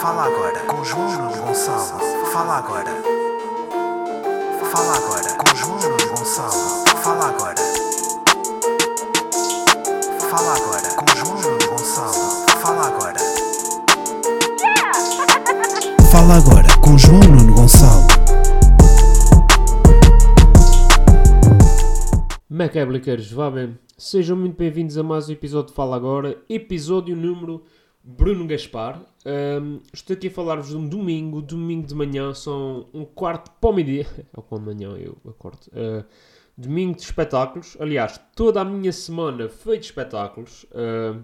Fala agora com João Gonçalo. Fala agora. Fala agora com João Gonçalo. Fala agora. Fala agora com João Gonçalo. Fala agora. Fala agora com João Nuno Gonçalo. Macabliqueiros, vá bem. Sejam muito bem-vindos a mais um episódio de Fala Agora, episódio número Bruno Gaspar. Ahm, estou aqui a falar-vos de um domingo, domingo de manhã, são um quarto para o meio-dia. É o quando de manhã eu acordo. Ah, domingo de espetáculos. Aliás, toda a minha semana foi de espetáculos. Ah,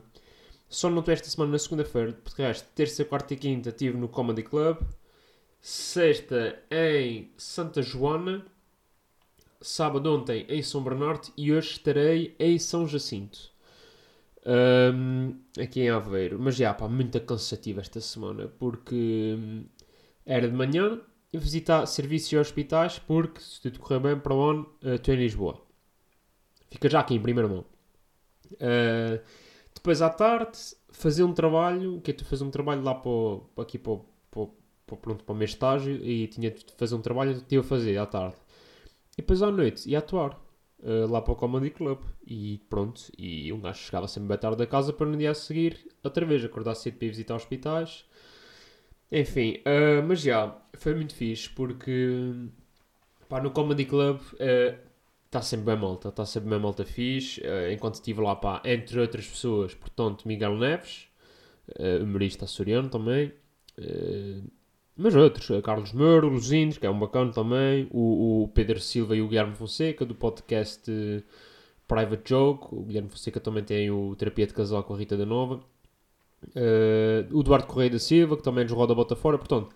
só não estou esta semana na segunda-feira, porque resto, terça, quarta e quinta estive no Comedy Club. Sexta em Santa Joana sábado ontem em São Bernardo e hoje estarei em São Jacinto. Ahm, aqui em Aveiro. Mas já, pá, muito cansativa esta semana porque hum, era de manhã e visitar serviços e hospitais porque, se tudo correr bem para onde, uh, estou em Lisboa. Fica já aqui em primeira mão. Ah, depois à tarde, fazer um trabalho, que é tu fazer um trabalho lá para, o- aqui para, o- para, o- para, o- pronto, para o meu estágio e tinha de fazer um trabalho que a fazer à tarde. E depois à noite ia atuar eh, lá para o Comedy Club. E pronto, e um gajo chegava sempre bem tarde da casa para no dia a seguir outra vez acordar cedo para ir visitar hospitais. Enfim, eh, mas já, foi muito fixe porque pá, no Comedy Club está sempre bem malta, está sempre bem malta fixe. eh, enquanto estive lá, pá, entre outras pessoas, portanto, Miguel Neves, eh, humorista açoriano também. Mas outros, eh, Carlos Moura, o Luzindes, que é um bacana também, o, o Pedro Silva e o Guilherme Fonseca, do podcast eh, Private Joke. O Guilherme Fonseca também tem o Terapia de Casal com a Rita da Nova. Eh, o Eduardo Correia da Silva, que também nos roda a bota fora. Portanto,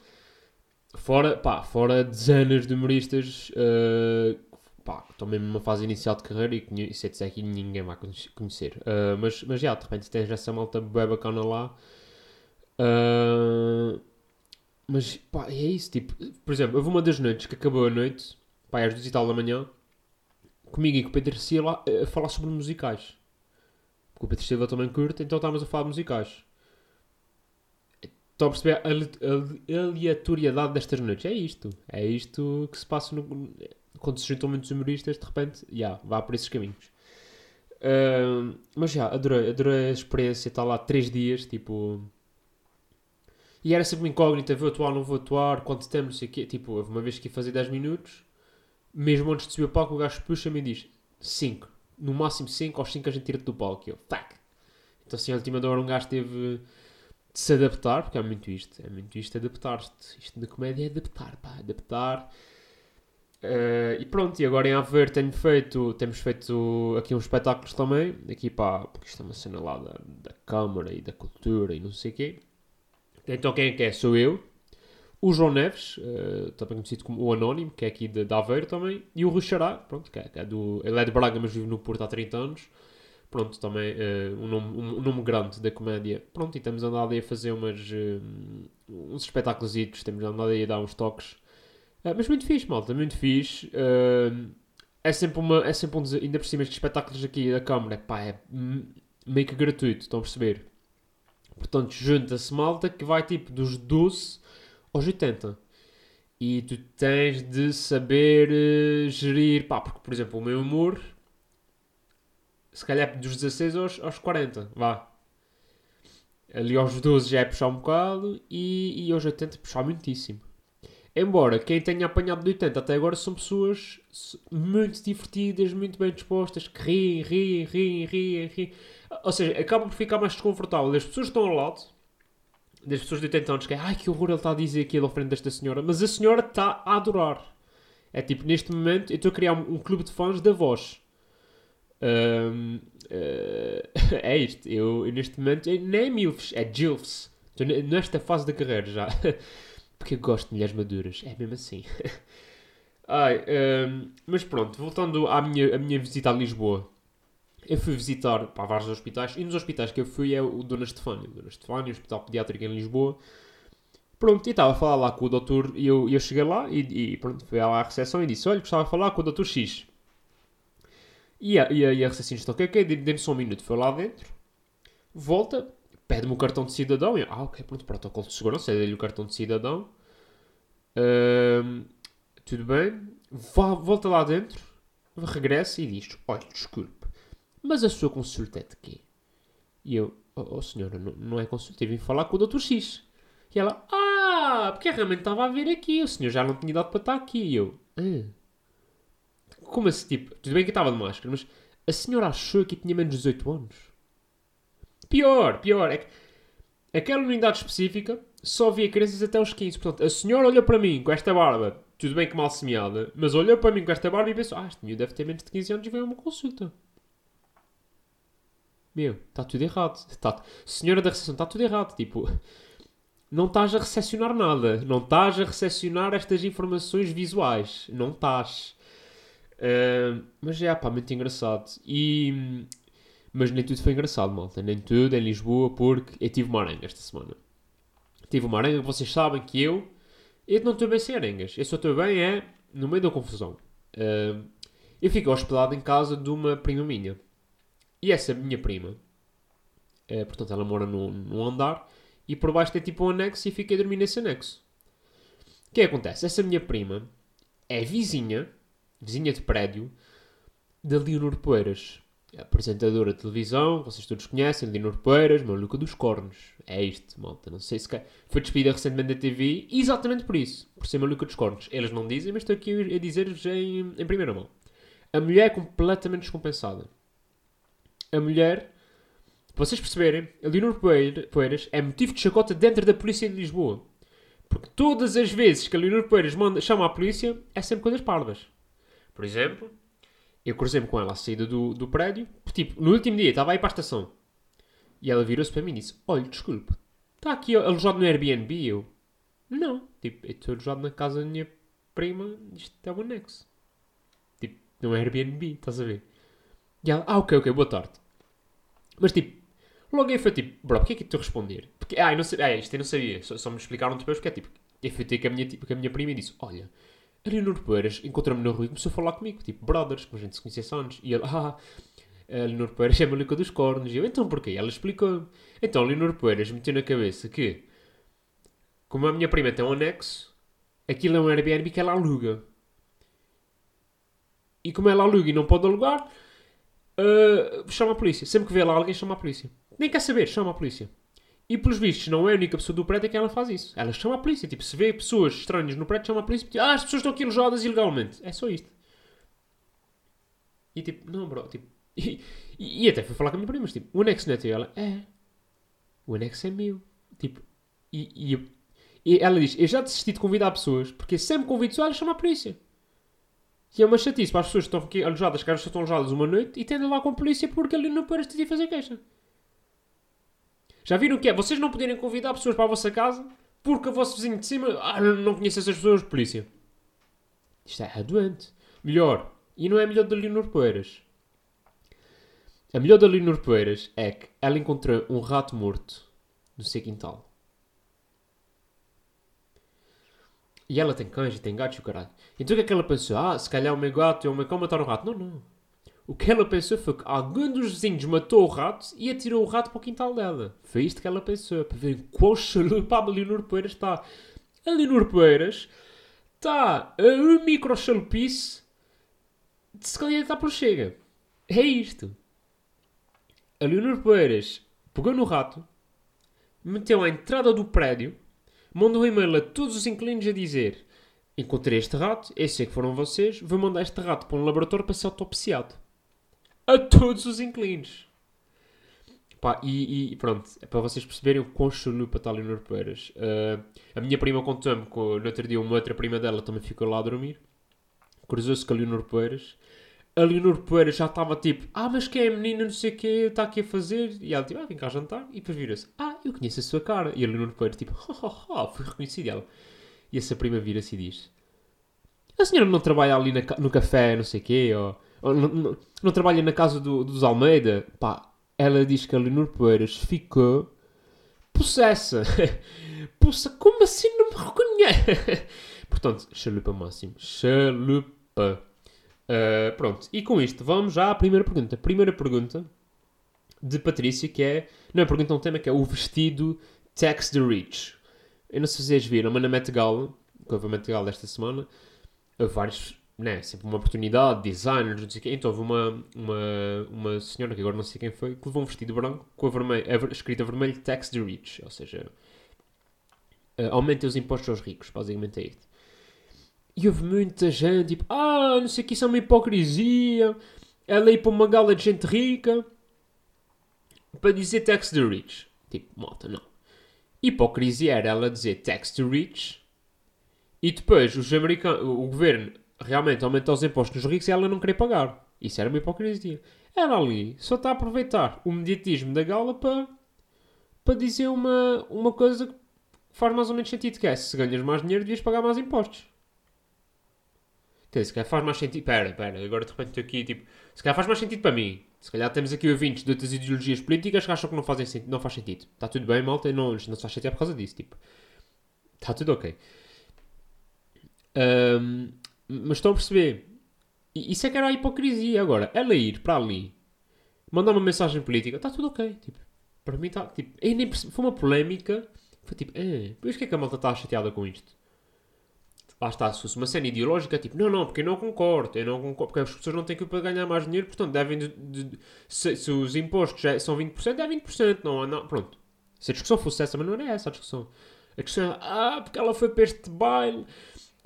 fora, pá, fora dezenas de humoristas eh, pá, mesmo numa fase inicial de carreira e conhe- se disser ninguém vai conhe- conhecer. Eh, mas, mas já, de repente tens essa malta bem bacana lá. Eh, mas, pá, é isso, tipo, por exemplo, houve uma das noites que acabou a noite, pá, às duas e tal da manhã, comigo e com o Pedro Silva a, a falar sobre musicais. Porque o Pedro Silva também curte, então estávamos a falar de musicais. Estão a perceber a ale- a aleatoriedade destas noites? É isto. É isto que se passa no- quando se juntam muitos humoristas, de repente, já, vá por esses caminhos. Ahm, mas já, adorei, adorei a experiência, estar lá três dias, tipo, e era sempre uma incógnita, vou atuar, não vou atuar, quanto tempo, não sei o quê. Tipo, houve uma vez que ia fazer 10 minutos, mesmo antes de subir o palco, o gajo puxa-me e diz 5. No máximo 5, aos 5 a gente tira-te do palco. E eu, fuck. Então, assim, a última hora um gajo teve de se adaptar, porque é muito isto, é muito isto, adaptar-te. Isto da comédia é adaptar, pá, adaptar. Eh, e pronto, e agora em Aveiro tenho feito, temos feito aqui uns espetáculos também, aqui pá, porque isto é uma cena lá da, da Câmara e da Cultura e não sei o quê. Então quem é que é? Sou eu, o João Neves, eh, também conhecido como o Anónimo, que é aqui de, de Aveiro também, e o Rui pronto, que é, que é do, ele é de Braga, mas vive no Porto há 30 anos. Pronto, também eh, um, nome, um, um nome grande da comédia. Pronto, e temos andado aí a fazer umas, eh, uns espetáculos, temos andado aí a dar uns toques. Mas muito fixe, malta, muito fixe. É sempre, uma, é sempre um ainda por cima estes espetáculos aqui da Câmara, pá, é meio que gratuito, estão a perceber? Portanto, junta-se malta que vai tipo dos 12 aos 80. E tu tens de saber eh, gerir, pá, porque por exemplo o meu humor, se calhar dos 16 aos, aos 40, vá. Ali aos 12 já é puxar um bocado e, e aos 80 puxar muitíssimo. Embora quem tenha apanhado de 80 até agora são pessoas muito divertidas, muito bem dispostas, que riem, riem, riem, riem, riem. Ou seja, acaba por ficar mais desconfortável das pessoas estão ao lado, das pessoas de 80 anos, que é ai que horror ele está a dizer aquilo à frente desta senhora, mas a senhora está a adorar. É tipo, neste momento, eu estou a criar um, um clube de fãs da voz. Ahm, eh, é isto, eu, neste momento, nem é MILFs, é GILFs. Estou ne- nesta fase da carreira já. Porque eu gosto de mulheres maduras, é mesmo assim. Ai, ahm, mas pronto, voltando à minha, à minha visita a Lisboa. Eu fui visitar pá, vários hospitais e nos hospitais que eu fui é o Dona Estefânia. Dona Estefânia, Hospital Pediátrico em Lisboa. Pronto, e estava a falar lá com o doutor e eu, eu cheguei lá e, e pronto, fui lá à recepção e disse, olha, gostava de falar com o doutor X. E a, e a, e a recepcionista, ok, ok, dê- dê-me só um minuto. Foi lá dentro, volta, pede-me o cartão de cidadão. E eu, ah, ok, pronto, protocolo de segurança, dei-lhe o cartão de cidadão. Tudo bem. Volta lá dentro, regressa e diz: Olha, desculpe, mas a sua consulta é de quê? E eu, oh, oh senhora, não, não é consulta, eu vim falar com o Dr. X. E ela, ah, porque realmente estava a ver aqui, o senhor já não tinha dado para estar aqui. E eu, ah. Como assim, tipo, tudo bem que estava de máscara, mas a senhora achou que tinha menos de 18 anos? Pior, pior, é que aquela unidade específica só via crianças até aos 15. Portanto, a senhora olhou para mim com esta barba, tudo bem que mal semeada, mas olhou para mim com esta barba e pensou: Ah, este deve ter menos de 15 anos e veio a uma consulta. Meu, está tudo errado. Tá, senhora da recepção, está tudo errado. Tipo, não estás a recepcionar nada. Não estás a recepcionar estas informações visuais. Não estás. Ah, mas é, pá, muito engraçado. E. Mas nem tudo foi engraçado, malta. Nem tudo em Lisboa, porque eu tive uma aranha esta semana. Tive uma aranha, vocês sabem que eu. Eu não estou bem sem aranhas. Eu só estou bem é no meio da confusão. Ah, eu fico hospedado em casa de uma prima minha. E essa minha prima, eh, portanto, ela mora num, num andar e por baixo tem tipo um anexo e fiquei a dormir nesse anexo. O que é que acontece? Essa minha prima é vizinha, vizinha de prédio, da Leonor Poeiras. Apresentadora de televisão, vocês todos conhecem, Leonor Poeiras, maluca dos cornos. É isto, malta. Não sei se. ca- Foi despedida recentemente da TV exatamente por isso, por ser maluca dos cornos. Eles não dizem, mas estou aqui a dizer-vos em, em primeira mão. A mulher é completamente descompensada. A mulher, para vocês perceberem, a Leonor Poeira- Poeiras é motivo de chacota dentro da polícia de Lisboa. Porque todas as vezes que a Leonor Poeiras manda, chama a polícia, é sempre coisas parvas. Por exemplo, eu cruzei-me com ela à saída do, do prédio. Tipo, no último dia, estava aí para a estação. E ela virou-se para mim e disse: Olha, desculpe, está aqui alojado no Airbnb? Eu, não. Tipo, eu estou alojado na casa da minha prima, isto é um anexo. Tipo, não é Airbnb, estás a ver? E ela, ah, ok, ok, boa tarde. Mas tipo, logo aí foi tipo, bro, porquê é que te responder? Porque, ah, não sei, ah, isto eu não sabia, só, só me explicaram depois porque é tipo, eu fui ter com a minha, tipo, com a minha prima disse, olha, a Leonor Poeiras encontrou-me na rua e começou a falar comigo, tipo, brothers, como a gente se conhecia anos. E ele, ah, a Leonor Poeiras é maluca dos cornos. E eu, então porquê? Ela explicou. Então, a Leonor Poeiras meteu na cabeça que, como a minha prima tem um anexo, aquilo é um Airbnb que ela aluga. E como ela aluga e não pode alugar, Uh, chama a polícia. Sempre que vê lá alguém, chama a polícia. Nem quer saber, chama a polícia. E pelos vistos, não é a única pessoa do prédio que ela faz isso. Ela chama a polícia. Tipo, se vê pessoas estranhas no prédio, chama a polícia. Tipo, ah, as pessoas estão aqui alojadas ilegalmente. É só isto. E tipo, não, bro. Tipo, e, e, e até fui falar com a minha prima. mas, Tipo, o anexo não é teu? Ela, é. O anexo é meu. Tipo, e, e, e ela diz, eu já desisti de convidar pessoas, porque sempre convido pessoas, ela chama a polícia. E é uma chatice para as pessoas que estão aqui alojadas, que estão alojadas uma noite e tendem lá com a polícia porque ali não paras de fazer queixa. Já viram o que é? Vocês não poderem convidar pessoas para a vossa casa porque o vosso vizinho de cima ah, não conhece essas pessoas, polícia. Isto é doente. Melhor. E não é melhor da Leonor Poeiras. A melhor da Leonor Poeiras é que ela encontrou um rato morto no seu quintal. E ela tem cães e tem gatos e o caralho. Então o que é que ela pensou? Ah, se calhar o meu gato e o meu cão mataram o rato. Não, não. O que ela pensou foi que algum dos vizinhos matou o rato e atirou o rato para o quintal dela. Foi isto que ela pensou. Para ver quão chalupa a Leonor Poeiras está. A Leonor Poeiras está a um micro chalupice de se candidatar pelo Chega. É isto. A Leonor Poeiras pegou no rato, meteu à entrada do prédio, mandou um e-mail a todos os inquilinos a dizer Encontrei este rato, eu sei que foram vocês, vou mandar este rato para um laboratório para ser autopsiado. A todos os inquilinos. Pá, e, e pronto, é para vocês perceberem o quão chalupa está a Leonor Poeiras. Uh, a minha prima contou-me que no outro dia uma outra prima dela também ficou lá a dormir. Cruzou-se com a Leonor Poeiras. A Leonor Poeiras já estava tipo, ah, mas quem é a menina, não sei o que está aqui a fazer? E ela tipo, ah, vem cá jantar. E depois vira-se, ah, eu conheço a sua cara. E a Leonor Poeiras tipo, ha, ha, ha, fui reconhecido ela. E essa prima vira-se e diz, a senhora não trabalha ali na no café, não sei o quê, ou, ou não, não- não trabalha na casa do- dos Almeida? Pá, ela diz que a Leonor Poeiras ficou possessa. Possa, como assim não me reconhece? Portanto, chalupa máximo. Chalupa. Uh, pronto, e com isto vamos já à primeira pergunta. Primeira pergunta de Patrícia, que é. Não é pergunta um tema, que é o vestido Tax the Rich. Eu não sei se vocês viram, mas na Met Gala, que houve a Met Gala desta semana, houve vários. Né, sempre uma oportunidade, designers, não sei o quê. Então houve uma, uma, uma senhora, que agora não sei quem foi, que levou um vestido branco com a, vermelho, a escrita vermelho Tax the Rich. Ou seja, uh, aumentem os impostos aos ricos, basicamente é isto. E houve muita gente, tipo, ah, não sei o que, isso é uma hipocrisia. Ela ir para uma gala de gente rica para dizer tax the rich. Tipo, malta, não. Hipocrisia era ela dizer tax the rich e depois os americanos, o governo realmente aumentar os impostos nos ricos e ela não querer pagar. Isso era uma hipocrisia. Ela ali só está a aproveitar o mediatismo da gala para, para dizer uma, uma coisa que faz mais ou menos sentido, que é se ganhas mais dinheiro devias pagar mais impostos. Se calhar faz mais sentido. Pera, pera, agora de repente estou aqui, tipo. Se calhar faz mais sentido para mim. Se calhar temos aqui ouvintes de outras ideologias políticas que acham que não, fazem, não faz sentido. Está tudo bem, malta, não, não se faz por causa disso, tipo. Está tudo ok. Ahm, mas estão a perceber. Isso é que era a hipocrisia agora. Ela ir para ali, mandar uma mensagem política, está tudo ok. Tipo, para mim está. Tipo, nem percebi- foi uma polémica. Foi tipo, eh, por isso que é que a malta está chateada com isto? Lá está, se fosse uma cena ideológica, tipo, não, não, porque eu não concordo, eu não concordo, porque as pessoas não têm culpa de ganhar mais dinheiro, portanto, devem, de, de- se, se os impostos já são 20%, é 20%, não, não, pronto. Se a discussão fosse essa, mas não era essa a discussão. A discussão ah, porque ela foi para este baile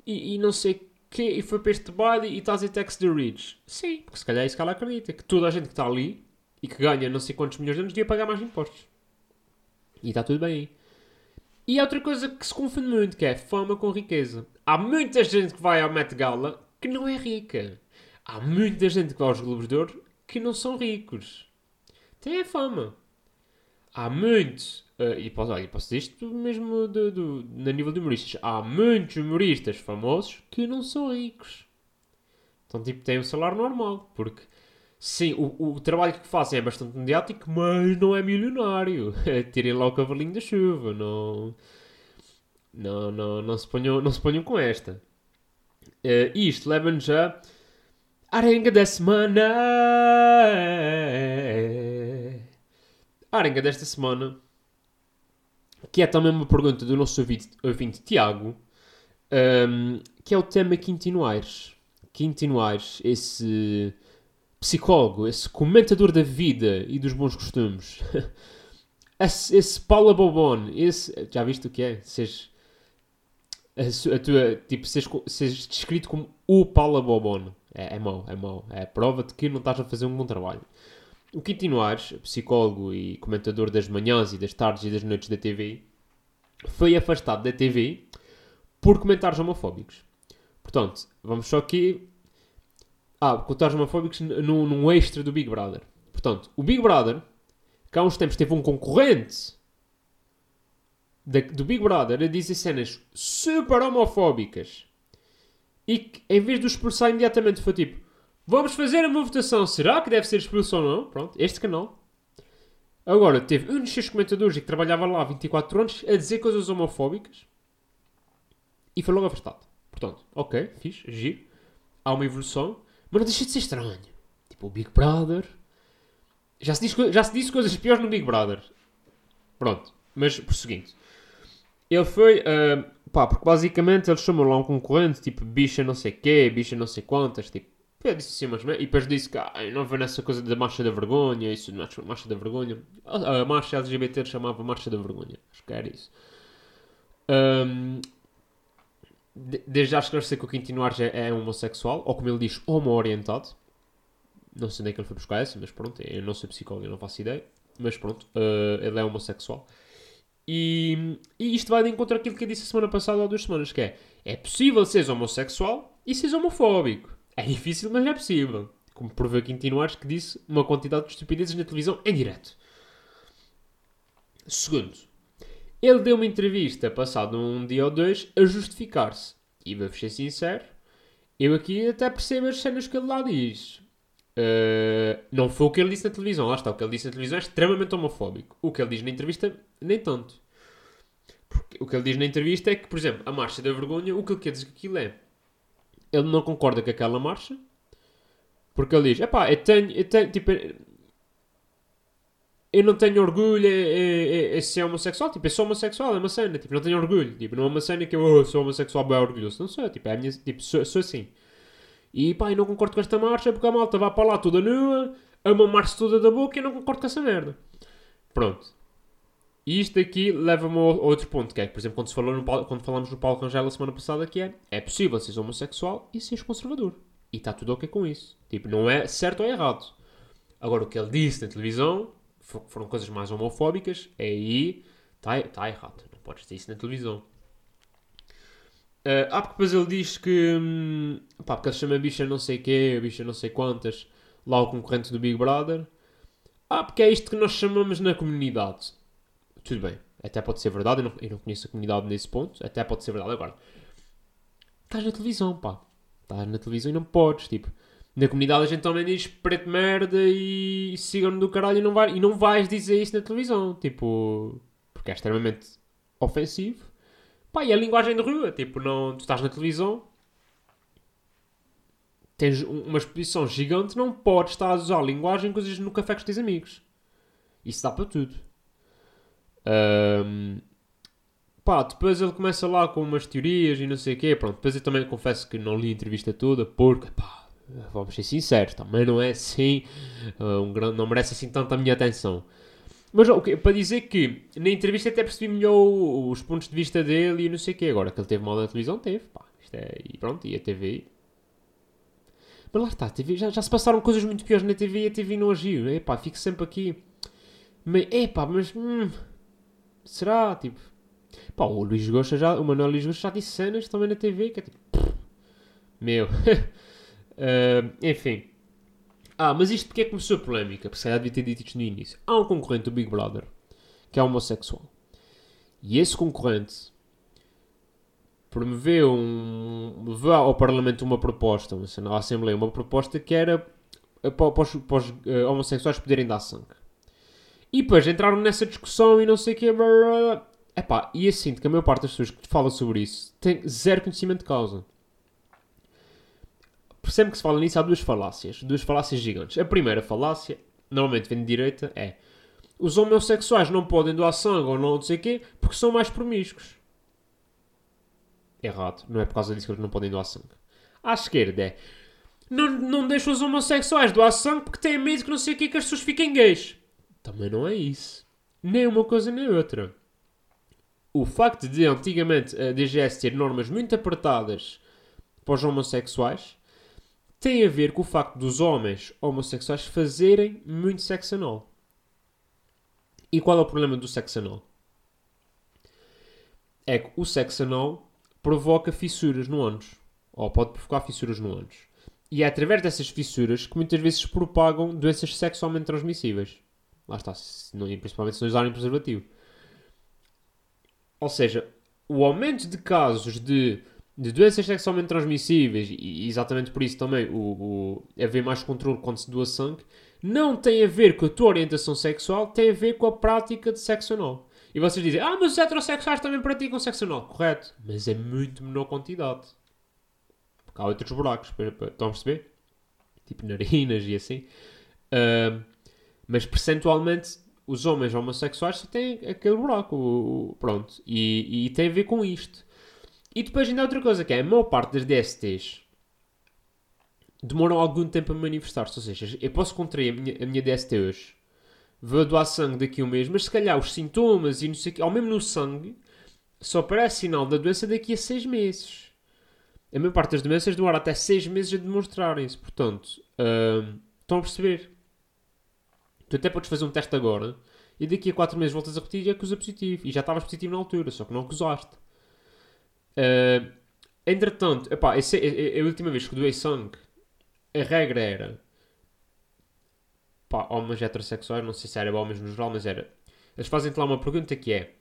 e, e não sei o quê, e foi para este baile e está a dizer tax the rich. Sim, porque se calhar é isso que ela acredita, que toda a gente que está ali e que ganha não sei quantos milhões de anos devia pagar mais impostos. E está tudo bem aí. E há outra coisa que se confunde muito, que é fama com riqueza. Há muita gente que vai ao Met Gala que não é rica. Há muita gente que vai aos Globos de Ouro que não são ricos. Tem a fama. Há muitos, eh, e posso, olha, posso dizer isto mesmo do, do, na nível de humoristas, há muitos humoristas famosos que não são ricos. Então, tipo, têm um salário normal, porque Sim, o, o trabalho que fazem é bastante mediático, mas não é milionário. Tirem lá o cavalinho da chuva, não. Não, não, não, se, ponham, não se ponham com esta. Eh, isto leva-nos a. Arenga da semana! Arenga desta semana, que é também uma pergunta do nosso ouvinte, ouvinte Tiago, ehm, que é o tema Quintino Aires. Quintino Aires, esse psicólogo, esse comentador da vida e dos bons costumes, esse, esse Paula Bobon, esse, já viste o que é? Seres, a, a tua, tipo, seres, seres descrito como o Paula Bobon. É, é mau, é mau. É prova de que não estás a fazer um bom trabalho. O Quintino Ares, psicólogo e comentador das manhãs e das tardes e das noites da TV, foi afastado da TV por comentários homofóbicos. Portanto, vamos só aqui ah, comentários homofóbicos n- num, num extra do Big Brother. Portanto, o Big Brother, que há uns tempos teve um concorrente do Big Brother a dizer cenas super homofóbicas e que, em vez de o expulsar imediatamente, foi tipo: Vamos fazer uma votação, será que deve ser expulso ou não? Pronto, este canal. Agora, teve um dos seus comentadores que trabalhava lá há 24 anos a dizer coisas homofóbicas e foi logo afastado. Portanto, ok, fixe, giro. Há uma evolução. Mas não deixa de ser estranho. Tipo, o Big Brother. Já se, diz, já se disse coisas piores no Big Brother. Pronto. Mas, prosseguindo. Ele foi. ah, pá, porque basicamente eles chamam lá um concorrente, tipo, bicha não sei quê, bicha não sei quantas. Tipo, eu disse assim, mas. E depois disse que ah, não vou nessa coisa da marcha da vergonha. Isso, marcha, marcha da vergonha. A, marcha LGBT chamava Marcha da Vergonha. Acho que era isso. Ahm, de- desde já esclarecer que o Quintino Ares é, homossexual, ou como ele diz, homo-orientado. Não sei onde é que ele foi buscar essa, mas pronto, eu não sou psicólogo, eu não faço ideia. Mas pronto, eh, ele é homossexual. E, e isto vai de encontro àquilo que eu disse a semana passada ou duas semanas, que é, é possível seres homossexual e seres homofóbico. É difícil, mas é possível. Como provou Quintino Ares, que disse uma quantidade de estupidezes na televisão em direto. Segundo, ele deu uma entrevista, passado um dia ou dois, a justificar-se. E vou ser sincero, eu aqui até percebo as cenas que ele lá diz. Uh, não foi o que ele disse na televisão, lá está. O que ele disse na televisão é extremamente homofóbico. O que ele diz na entrevista, nem tanto. Porque o que ele diz na entrevista é que, por exemplo, a marcha da vergonha, o que ele quer dizer que aquilo é. Ele não concorda com aquela marcha, porque ele diz: epá, eu tenho, eu tenho, tipo, eu não tenho orgulho em, em, em ser homossexual. Tipo, eu sou homossexual, é uma cena. Tipo, não tenho orgulho. Tipo, não é uma cena que eu oh, sou homossexual bem orgulhoso. Não sou. Tipo, é minha, tipo sou, sou assim. E pá, eu não concordo com esta marcha porque a malta vai para lá toda nua, a mamar-se toda da boca e não concordo com essa merda. Pronto. E isto aqui leva-me a outro ponto, que é, por exemplo, quando, se falou no, quando falamos no Paulo Rangel a semana passada, que é, é possível seres homossexual e seres conservador. E está tudo ok com isso. Tipo, não é certo ou errado. Agora, o que ele disse na televisão foram coisas mais homofóbicas, é aí está tá errado. Não podes dizer isso na televisão. Uh, ah, porque depois ele diz que. Hum, pá, porque ele chama bicha não sei quê, bicha não sei quantas, lá o concorrente do Big Brother. Ah, porque é isto que nós chamamos na comunidade. Tudo bem, até pode ser verdade, eu não, eu não conheço a comunidade nesse ponto, até pode ser verdade. Agora, estás na televisão, pá. Estás na televisão e não podes, tipo. Na comunidade a gente também diz preto merda e, sigam-me do caralho e não, vai, e não vais dizer isso na televisão, tipo. Porque é extremamente ofensivo Pá, e a linguagem de rua, tipo, não, tu estás na televisão, tens uma exposição gigante, não podes estar a usar linguagem coisas no café com os teus amigos. Isso dá para tudo. Um, pá, depois ele começa lá com umas teorias e não sei o quê. Pronto, depois eu também confesso que não li a entrevista toda porque, pá, vamos ser sinceros, também não é assim, uh, um grande, não merece assim tanta minha atenção. Mas okay, para dizer que na entrevista até percebi melhor os pontos de vista dele e não sei o quê. Agora que ele teve mal na televisão, teve. Pá, é, e pronto, e a TV. Mas lá está, TV, já, já se passaram coisas muito piores na TV e a TV não agiu. Epá, fico sempre aqui. Mas, epá, mas. Hum, será? Tipo. Pá, o Luís Gosta já. O Manuel Luís Gosta já disse cenas também na TV que é tipo. Meu. uh, enfim. Ah, mas isto porque é que começou a polémica? Porque se calhar devia ter dito isto no início. Há um concorrente do Big Brother que é homossexual. E esse concorrente promoveu um, ao Parlamento uma proposta, à Assembleia, uma proposta que era eh, para, os, para os uh, homossexuais poderem dar sangue. E depois entraram nessa discussão e não sei o que. Epá, e eu sinto que a maior parte das pessoas que falam sobre isso tem zero conhecimento de causa sempre que se fala nisso há duas falácias, duas falácias gigantes. A primeira falácia, normalmente vem de direita, é os homossexuais não podem doar sangue ou não sei o quê porque são mais promíscuos. Errado, não é por causa disso que eles não podem doar sangue. À esquerda é não, não deixam os homossexuais doar sangue porque têm medo que não sei o quê que as pessoas fiquem gays. Também não é isso. Nem uma coisa nem outra. O facto de antigamente a DGS ter normas muito apertadas para os homossexuais tem a ver com o facto dos homens homossexuais fazerem muito sexo anal. E qual é o problema do sexo anal? É que o sexo anal provoca fissuras no ânus. Ou pode provocar fissuras no ânus. E é através dessas fissuras que muitas vezes propagam doenças sexualmente transmissíveis. Lá está, se não, principalmente se não usarem preservativo. Ou seja, o aumento de casos de de doenças sexualmente transmissíveis, e exatamente por isso também o, o haver mais controle quando se doa sangue, não tem a ver com a tua orientação sexual, tem a ver com a prática de sexo anal. E vocês dizem, ah, mas os heterossexuais também praticam sexo anal. Correto, mas é muito menor quantidade. Porque há outros buracos, estão a perceber? Tipo narinas e assim. Uh, mas percentualmente, os homens homossexuais só têm aquele buraco. Pronto. E, e tem a ver com isto. E depois ainda há outra coisa, que é a maior parte das DSTs demoram algum tempo a manifestar-se. Ou seja, eu posso contrair a minha, a minha DST hoje, vou doar sangue daqui a um mês, mas se calhar os sintomas e não sei o quê, ao mesmo no sangue, só aparece sinal da doença daqui a seis meses. A maior parte das doenças demora até seis meses a demonstrarem-se. Portanto, hum, estão a perceber? Tu até podes fazer um teste agora e daqui a quatro meses voltas a repetir e acusa positivo. E já estavas positivo na altura, só que não acusaste. Uh, entretanto, epá, esse, a, a, a, última vez que doei sangue, a regra era pá, homens heterossexuais, não sei se era homens no geral, mas era. Eles fazem-te lá uma pergunta que é: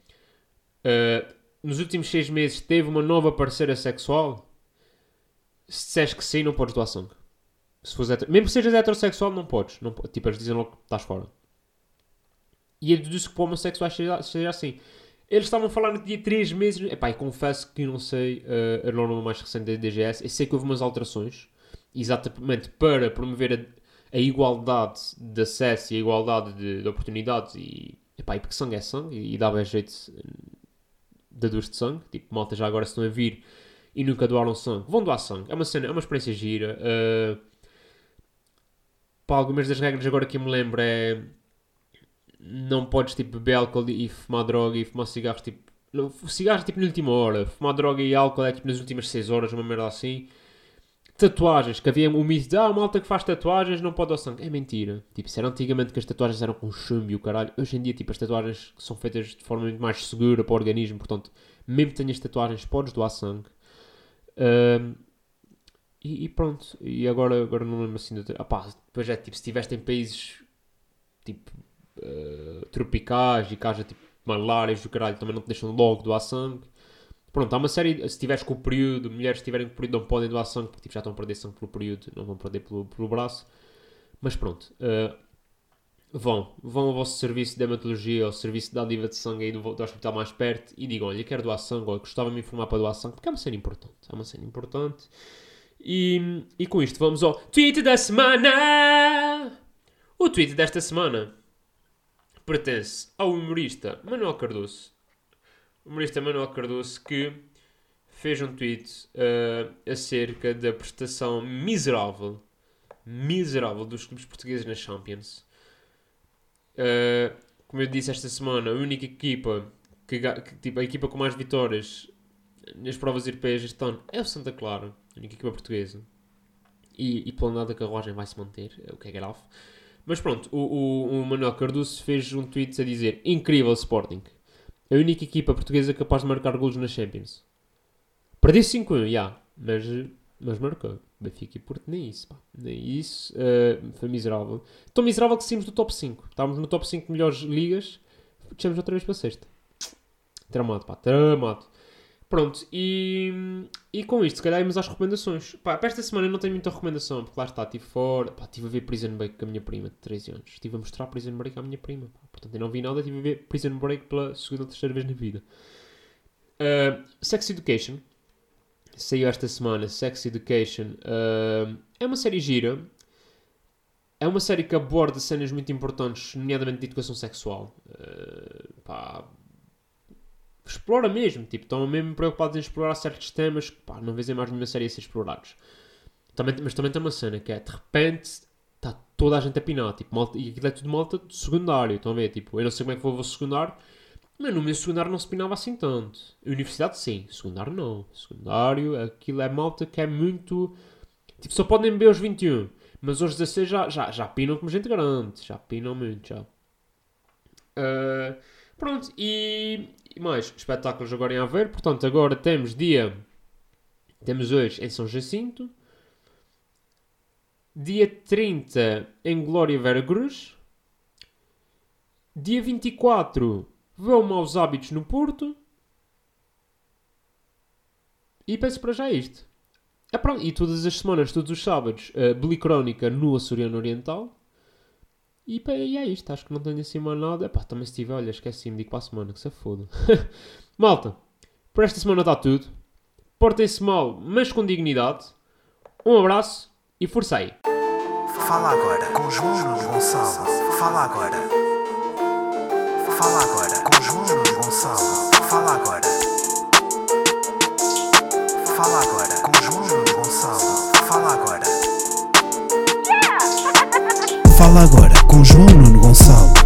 uh, nos últimos seis meses teve uma nova parceira sexual? Se disseres que sim, não podes doar sangue. Se hetero... Mesmo que sejas heterossexual, não podes. Não, tipo, eles dizem logo que estás fora. E eu deduzo que para homossexuais seja, seja assim. Eles estavam a falar no dia 3 meses. Epá, e confesso que não sei uh, a norma mais recente da DGS. Eu sei que houve umas alterações, exatamente para promover a igualdade de acesso e a igualdade de, de oportunidades e, epá, e porque sangue é sangue e, e bem jeito de duas de sangue. Tipo, malta já agora se estão a vir e nunca doaram sangue, vão doar sangue. É uma cena, é uma experiência gira. Uh, pá, algumas das regras agora que eu me lembro é não podes tipo beber álcool e fumar droga e fumar cigarros tipo. Cigarros tipo na última hora, fumar droga e álcool é tipo nas últimas 6 horas, uma merda assim. Tatuagens, que havia um mito de ah, malta que faz tatuagens não pode dar sangue. É mentira. Tipo, isso era antigamente que as tatuagens eram com chumbo e o caralho. Hoje em dia, tipo, as tatuagens são feitas de forma muito mais segura para o organismo, portanto, mesmo que tenhas tatuagens, podes doar sangue. Um, e, e, pronto. E agora, agora não lembro assim. De... Ah, pá, depois é tipo, se estiveste em países tipo uh, tropicais e que haja tipo malárias do caralho, também não te deixam logo doar sangue. Pronto, há uma série. Se estiveres com o período, mulheres que estiverem com o período não podem doar sangue porque tipo, já estão a perder sangue pelo período, não vão perder pelo, pelo braço. Mas pronto. Uh, vão, vão ao vosso serviço de hematologia, ao serviço de dádiva de sangue aí do, do hospital mais perto e digam: Olha, quero doar sangue, ou gostava de me informar para doar sangue, porque é uma cena importante. É uma cena importante. E, e com isto vamos ao tweet da semana! O tweet desta semana pertence ao humorista Manuel Cardoso. O humorista Manuel Cardoso que fez um tweet uh, acerca da prestação miserável, miserável dos clubes portugueses na Champions. Uh, como eu disse esta semana, a única equipa que, que, tipo, a equipa com mais vitórias nas provas europeias este ano é o Santa Clara, a única equipa portuguesa. E, e pelo nada a carruagem vai se manter, é o que é grave. Mas pronto, o, o, o Manuel Cardoso fez um tweet a dizer: Incrível Sporting. A única equipa portuguesa capaz de marcar golos na Champions. Perdi 5-1, já. Mas, mas marcou. Benfica e Porto, nem isso, pá. Nem isso. Uh, foi miserável. Tão miserável que saímos do top 5. Estávamos no top 5 melhores ligas. Deixamos outra vez para sexta. Tramado, pá. Tramado. Pronto, e, e com isto, se calhar íamos às recomendações. Pá, para esta semana eu não tenho muita recomendação, porque lá está, estive fora, pá, estive a ver Prison Break com a minha prima de 13 anos. Estive a mostrar Prison Break à minha prima, pá. portanto eu não vi nada, estive a ver Prison Break pela segunda ou terceira vez na vida. Uh, Sex Education, saiu esta semana, Sex Education, uh, é uma série gira, é uma série que aborda cenas muito importantes, nomeadamente de educação sexual. Uh, pá, explora mesmo, tipo, estão mesmo preocupados em explorar certos temas que, pá, não vês mais nenhuma série a ser explorados. Também, mas também tem uma cena que é, de repente, está toda a gente a pinar, tipo, malta, e aquilo é tudo malta de secundário, estão a ver, tipo, eu não sei como é que foi o vosso secundário, mas no meu secundário não se pinava assim tanto. Universidade, sim, secundário não. Secundário, aquilo é malta que é muito, tipo, só podem beber aos 21, mas aos 16 já, já, já pinam como gente grande, já pinam muito, já. Uh, pronto, e, mais espetáculos agora em Aveiro. Portanto, agora temos dia. Temos hoje em São Jacinto. Dia 30 em Glória Vera Cruz. Dia 24 vão Maus Hábitos no Porto. E penso para já isto. É pronto. E todas as semanas, todos os sábados, uh, Belicrónica no Açoriano Oriental. E, e é isto, acho que não tenho assim mais nada. Epá, também se tiver, olha, esqueci-me, digo para a semana, que se foda. Malta, por esta semana está tudo. Portem-se mal, mas com dignidade. Um abraço e força aí. Fala agora com João Gonçalo. Fala agora. Fala agora com João Gonçalo. So.